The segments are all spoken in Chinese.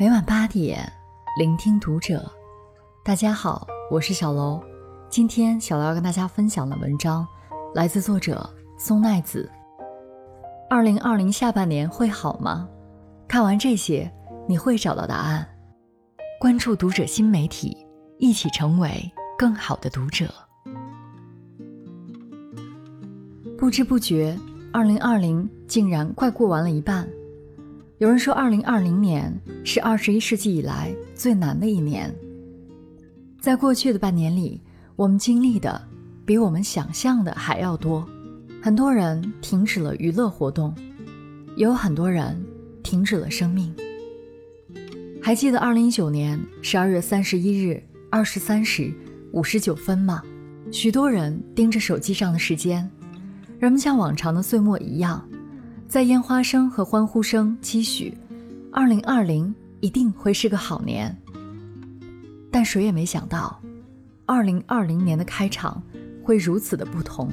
每晚八点，聆听读者。大家好，我是小楼。今天小楼要跟大家分享的文章来自作者松奈子。二零二零下半年会好吗？看完这些，你会找到答案。关注读者新媒体，一起成为更好的读者。不知不觉，二零二零竟然快过完了一半。有人说，二零二零年是二十一世纪以来最难的一年。在过去的半年里，我们经历的比我们想象的还要多。很多人停止了娱乐活动，也有很多人停止了生命。还记得二零一九年十二月三十一日二十三时五十九分吗？许多人盯着手机上的时间，人们像往常的岁末一样。在烟花声和欢呼声期许，二零二零一定会是个好年。但谁也没想到，二零二零年的开场会如此的不同。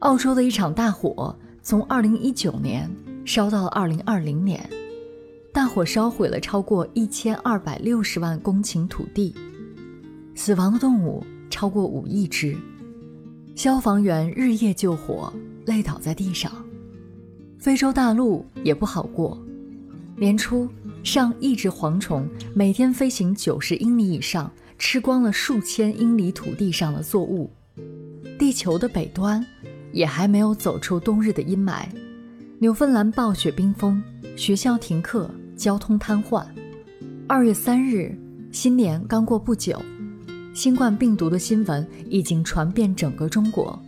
澳洲的一场大火从二零一九年烧到了二零二零年，大火烧毁了超过一千二百六十万公顷土地，死亡的动物超过五亿只，消防员日夜救火，累倒在地上。非洲大陆也不好过，年初上亿只蝗虫每天飞行九十英里以上，吃光了数千英里土地上的作物。地球的北端也还没有走出冬日的阴霾，纽芬兰暴雪冰封，学校停课，交通瘫痪。二月三日，新年刚过不久，新冠病毒的新闻已经传遍整个中国，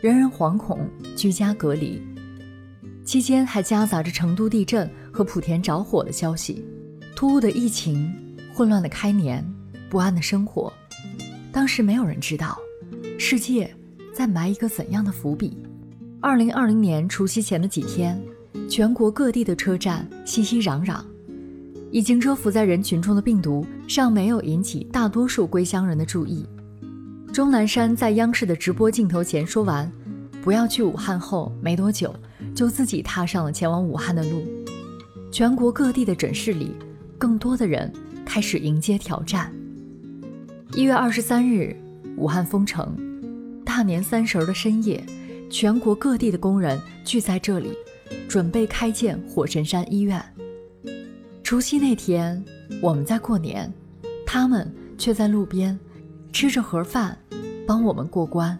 人人惶恐，居家隔离。期间还夹杂着成都地震和莆田着火的消息，突兀的疫情，混乱的开年，不安的生活。当时没有人知道，世界在埋一个怎样的伏笔。二零二零年除夕前的几天，全国各地的车站熙熙攘攘，已经蛰伏在人群中的病毒尚没有引起大多数归乡人的注意。钟南山在央视的直播镜头前说完“不要去武汉”后没多久。就自己踏上了前往武汉的路。全国各地的诊室里，更多的人开始迎接挑战。一月二十三日，武汉封城。大年三十的深夜，全国各地的工人聚在这里，准备开建火神山医院。除夕那天，我们在过年，他们却在路边吃着盒饭，帮我们过关。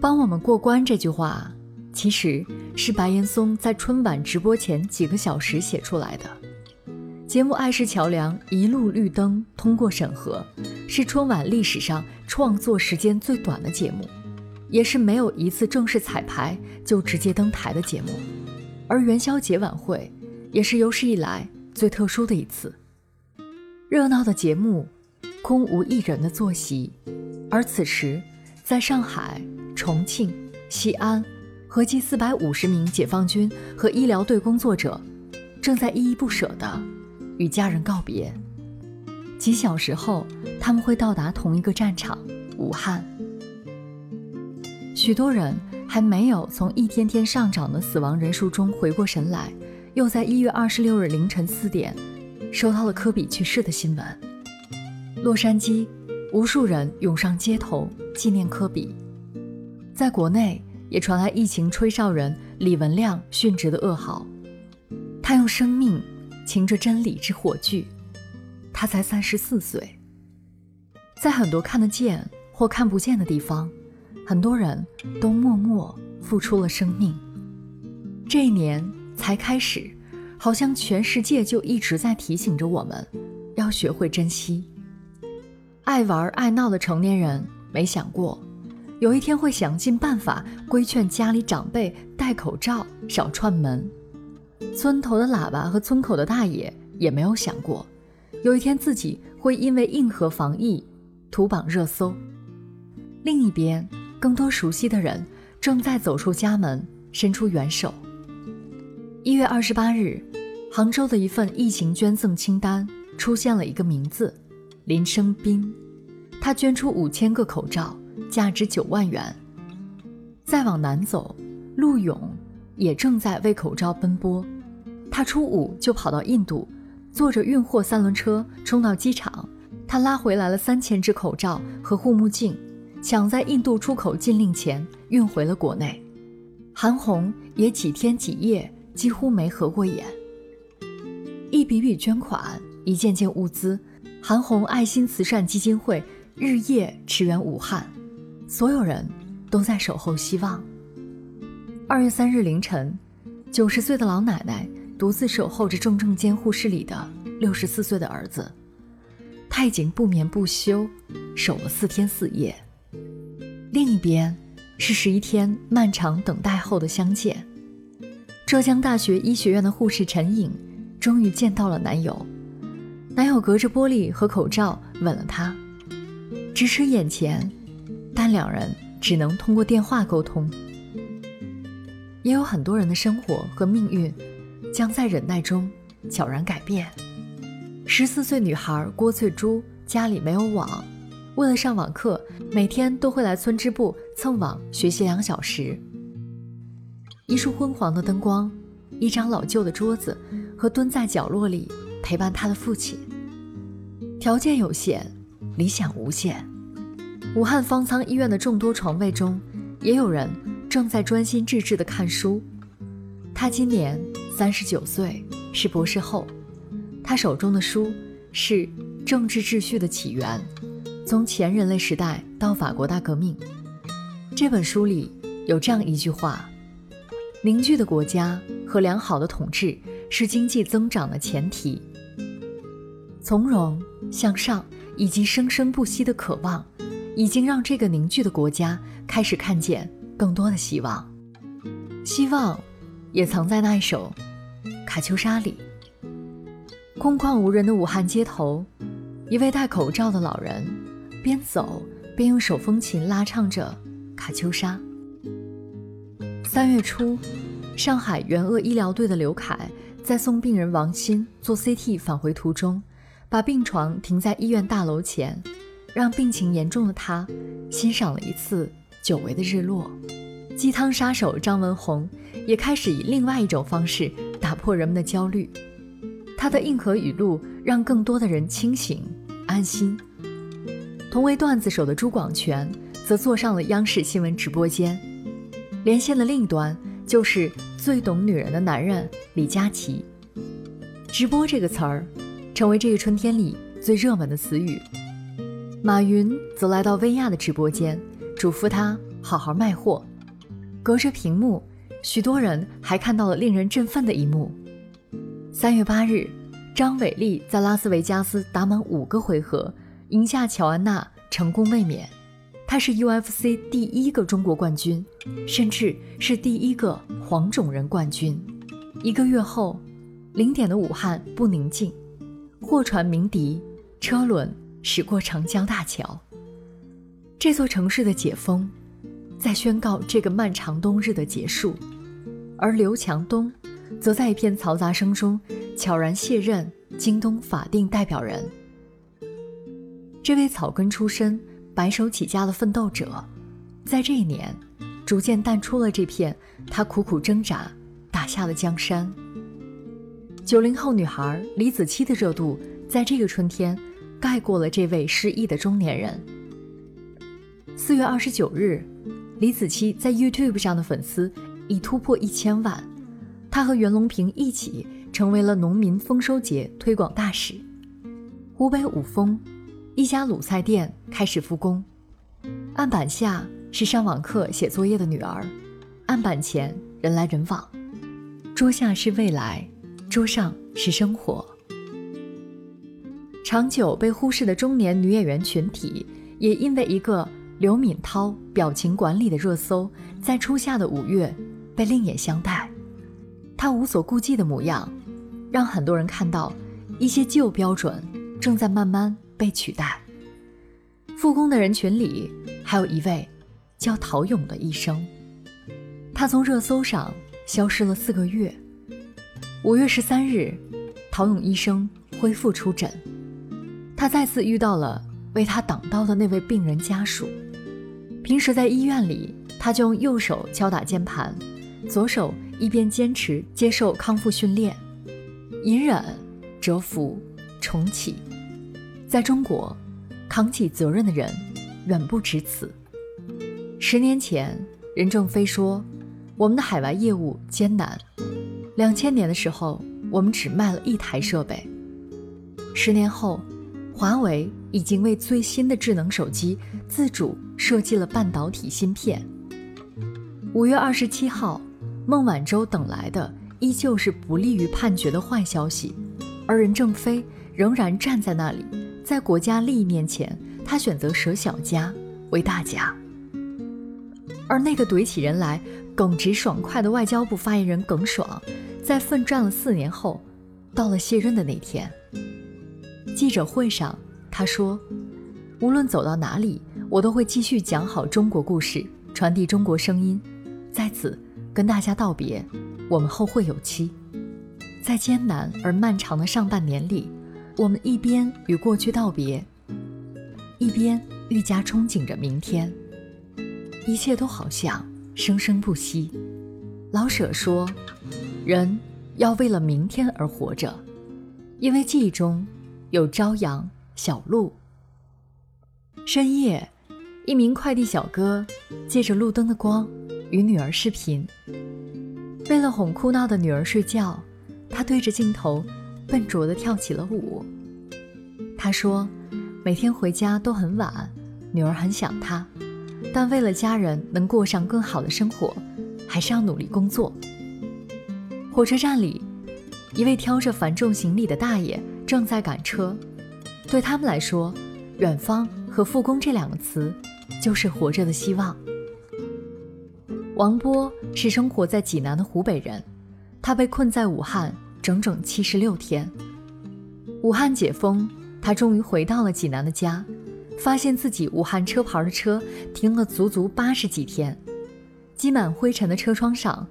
帮我们过关这句话。其实是白岩松在春晚直播前几个小时写出来的。节目《爱是桥梁》一路绿灯通过审核，是春晚历史上创作时间最短的节目，也是没有一次正式彩排就直接登台的节目。而元宵节晚会也是有史以来最特殊的一次。热闹的节目，空无一人的坐席，而此时，在上海、重庆、西安。合计四百五十名解放军和医疗队工作者，正在依依不舍地与家人告别。几小时后，他们会到达同一个战场——武汉。许多人还没有从一天天上涨的死亡人数中回过神来，又在一月二十六日凌晨四点，收到了科比去世的新闻。洛杉矶，无数人涌上街头纪念科比。在国内。也传来疫情吹哨人李文亮殉职的噩耗，他用生命擎着真理之火炬，他才三十四岁。在很多看得见或看不见的地方，很多人都默默付出了生命。这一年才开始，好像全世界就一直在提醒着我们，要学会珍惜。爱玩爱闹的成年人没想过。有一天会想尽办法规劝家里长辈戴口罩、少串门。村头的喇叭和村口的大爷也没有想过，有一天自己会因为硬核防疫图榜热搜。另一边，更多熟悉的人正在走出家门，伸出援手。一月二十八日，杭州的一份疫情捐赠清单出现了一个名字：林生斌。他捐出五千个口罩。价值九万元。再往南走，陆勇也正在为口罩奔波。他初五就跑到印度，坐着运货三轮车冲到机场，他拉回来了三千只口罩和护目镜，抢在印度出口禁令前运回了国内。韩红也几天几夜几乎没合过眼。一笔笔捐款，一件件物资，韩红爱心慈善基金会日夜驰援武汉，所有人都在守候希望。二月三日凌晨，九十岁的老奶奶独自守候着重症监护室里的六十四岁的儿子，他已经不眠不休守了四天四夜。另一边。是十一天漫长等待后的相见。浙江大学医学院的护士陈颖终于见到了男友，男友隔着玻璃和口罩吻了她，咫尺眼前，但两人只能通过电话沟通。也有很多人的生活和命运，将在忍耐中悄然改变。十四岁女孩郭翠珠家里没有网。为了上网课，每天都会来村支部蹭网学习两小时。一束昏黄的灯光，一张老旧的桌子，和蹲在角落里陪伴她的父亲。条件有限，理想无限。武汉方舱医院的众多床位中，也有人正在专心致志地看书。他今年三十九岁，是博士后。他手中的书是《政治秩序的起源》。从前人类时代到法国大革命，这本书里有这样一句话：凝聚的国家和良好的统治是经济增长的前提。从容向上以及生生不息的渴望，已经让这个凝聚的国家开始看见更多的希望。希望也藏在那一首《卡秋莎》里。空旷无人的武汉街头，一位戴口罩的老人。边走边用手风琴拉唱着《卡秋莎》。三月初，上海援鄂医疗队的刘凯在送病人王鑫做 CT 返回途中，把病床停在医院大楼前，让病情严重的他欣赏了一次久违的日落。鸡汤杀手张文宏也开始以另外一种方式打破人们的焦虑，他的硬核语录让更多的人清醒安心。同为段子手的朱广权，则坐上了央视新闻直播间。连线的另一端，就是最懂女人的男人李佳琦。直播这个词儿，成为这个春天里最热门的词语。马云则来到薇娅的直播间，嘱咐她好好卖货。隔着屏幕，许多人还看到了令人振奋的一幕。三月八日，张伟丽在拉斯维加斯打满五个回合。赢下乔安娜，成功卫冕。她是 UFC 第一个中国冠军，甚至是第一个黄种人冠军。一个月后，零点的武汉不宁静，货船鸣笛，车轮驶过长江大桥。这座城市的解封，在宣告这个漫长冬日的结束。而刘强东，则在一片嘈杂声中悄然卸任京东法定代表人。这位草根出身、白手起家的奋斗者，在这一年，逐渐淡出了这片他苦苦挣扎打下的江山。九零后女孩李子柒的热度，在这个春天，盖过了这位失意的中年人。四月二十九日，李子柒在 YouTube 上的粉丝已突破一千万，她和袁隆平一起成为了农民丰收节推广大使。湖北五峰。一家卤菜店开始复工，案板下是上网课写作业的女儿，案板前人来人往，桌下是未来，桌上是生活。长久被忽视的中年女演员群体，也因为一个刘敏涛表情管理的热搜，在初夏的五月被另眼相待。她无所顾忌的模样，让很多人看到一些旧标准正在慢慢。被取代。复工的人群里，还有一位叫陶勇的医生，他从热搜上消失了四个月。五月十三日，陶勇医生恢复出诊，他再次遇到了为他挡刀的那位病人家属。平时在医院里，他就用右手敲打键盘，左手一边坚持接受康复训练，隐忍蛰伏、重启。在中国，扛起责任的人远不止此。十年前，任正非说：“我们的海外业务艰难。”两千年的时候，我们只卖了一台设备。十年后，华为已经为最新的智能手机自主设计了半导体芯片。五月二十七号，孟晚舟等来的依旧是不利于判决的坏消息，而任正非仍然站在那里，在国家利益面前，他选择舍小家为大家。而那个怼起人来耿直爽快的外交部发言人耿爽，在奋战了四年后，到了卸任的那天。记者会上，他说：“无论走到哪里，我都会继续讲好中国故事，传递中国声音。在此跟大家道别，我们后会有期。在艰难而漫长的上半年里，我们一边与过去道别，一边愈加憧憬着明天。一切都好像生生不息。”老舍说：“人要为了明天而活着，因为记忆中。”有朝阳、小路。深夜，一名快递小哥借着路灯的光与女儿视频。为了哄哭闹的女儿睡觉，他对着镜头笨拙地跳起了舞。他说：“每天回家都很晚，女儿很想他，但为了家人能过上更好的生活，还是要努力工作。”火车站里，一位挑着繁重行李的大爷。正在赶车，对他们来说，远方和复工这两个词，就是活着的希望。王波是生活在济南的湖北人，他被困在武汉整整七十六天。武汉解封，他终于回到了济南的家，发现自己武汉车牌的车停了足足八十几天，积满灰尘的车窗上，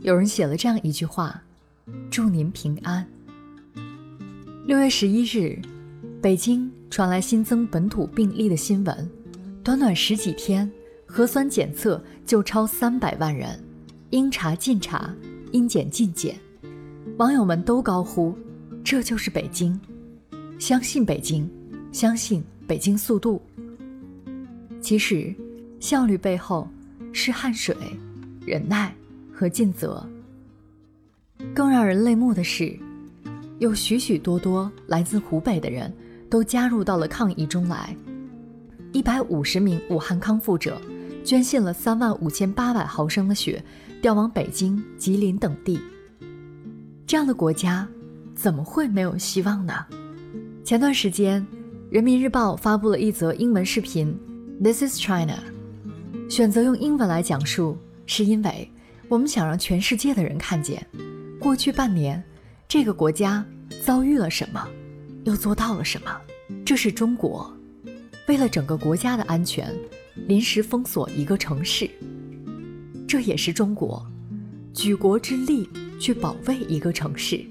有人写了这样一句话：“祝您平安。”六月十一日，北京传来新增本土病例的新闻，短短十几天，核酸检测就超三百万人，应查尽查，应检尽检，网友们都高呼：“这就是北京，相信北京，相信北京速度。”其实，效率背后是汗水、忍耐和尽责。更让人泪目的是。有许许多多来自湖北的人都加入到了抗疫中来。一百五十名武汉康复者捐献了三万五千八百毫升的血，调往北京、吉林等地。这样的国家怎么会没有希望呢？前段时间，《人民日报》发布了一则英文视频，“This is China”，选择用英文来讲述，是因为我们想让全世界的人看见，过去半年。这个国家遭遇了什么，又做到了什么？这是中国，为了整个国家的安全，临时封锁一个城市。这也是中国，举国之力去保卫一个城市。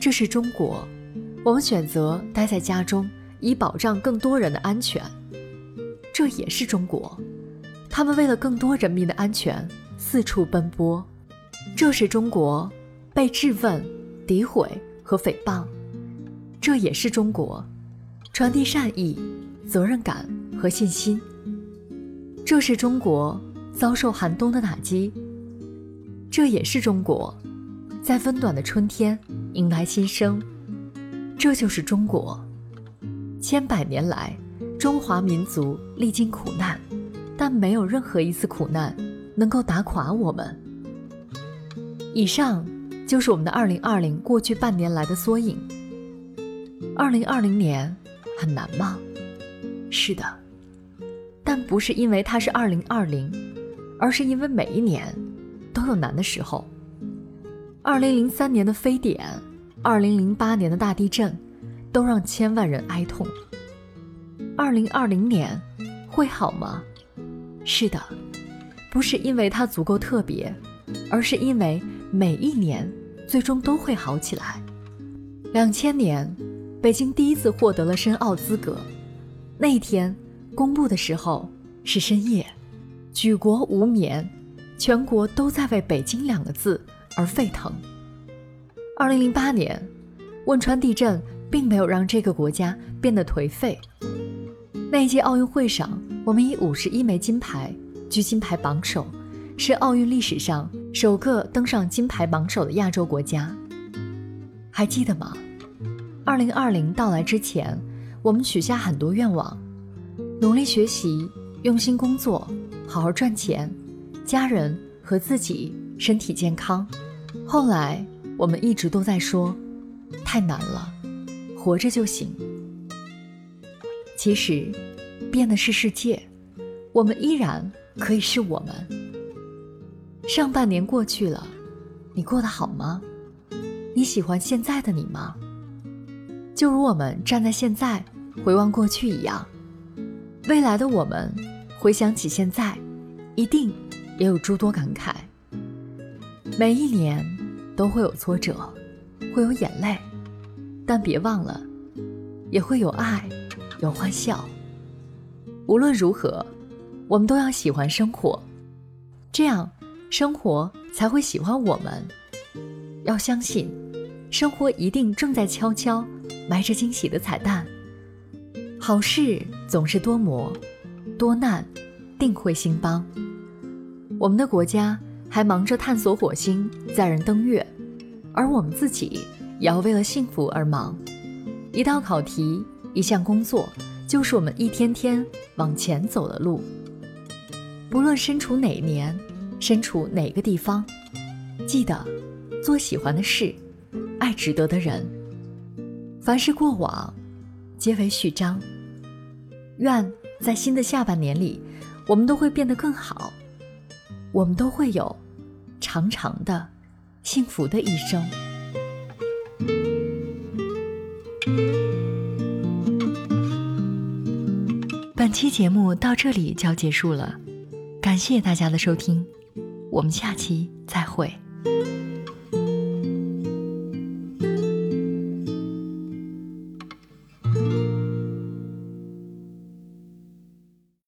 这是中国，我们选择待在家中，以保障更多人的安全。这也是中国，他们为了更多人民的安全四处奔波。这是中国。被质问、诋毁和诽谤，这也是中国传递善意、责任感和信心。这是中国遭受寒冬的打击，这也是中国在温暖的春天迎来新生。这就是中国，千百年来中华民族历经苦难，但没有任何一次苦难能够打垮我们。以上。就是我们的二零二零过去半年来的缩影。二零二零年很难吗？是的，但不是因为它是二零二零，而是因为每一年都有难的时候。二零零三年的非典，二零零八年的大地震，都让千万人哀痛。二零二零年会好吗？是的，不是因为它足够特别，而是因为每一年。最终都会好起来。两千年，北京第一次获得了申奥资格，那一天公布的时候是深夜，举国无眠，全国都在为“北京”两个字而沸腾。二零零八年，汶川地震并没有让这个国家变得颓废。那一届奥运会上，我们以五十一枚金牌居金牌榜首，是奥运历史上首个登上金牌榜首的亚洲国家。还记得吗？二零二零到来之前，我们许下很多愿望：努力学习，用心工作，好好赚钱，家人和自己身体健康。后来我们一直都在说，太难了，活着就行。其实，变的是世界，我们依然可以是我们。上半年过去了，你过得好吗？你喜欢现在的你吗？就如我们站在现在回望过去一样，未来的我们回想起现在，一定也有诸多感慨。每一年都会有挫折，会有眼泪，但别忘了，也会有爱，有欢笑。无论如何，我们都要喜欢生活，这样生活才会喜欢我们。要相信，生活一定正在悄悄埋着惊喜的彩蛋。好事总是多磨，多难定会兴邦。我们的国家。还忙着探索火星、载人登月，而我们自己也要为了幸福而忙。一道考题，一项工作，就是我们一天天往前走的路。不论身处哪年，身处哪个地方，记得做喜欢的事，爱值得的人。凡是过往，皆为序章。愿在新的下半年里，我们都会变得更好。我们都会有长长的、幸福的一生。本期节目到这里就要结束了，感谢大家的收听，我们下期再会。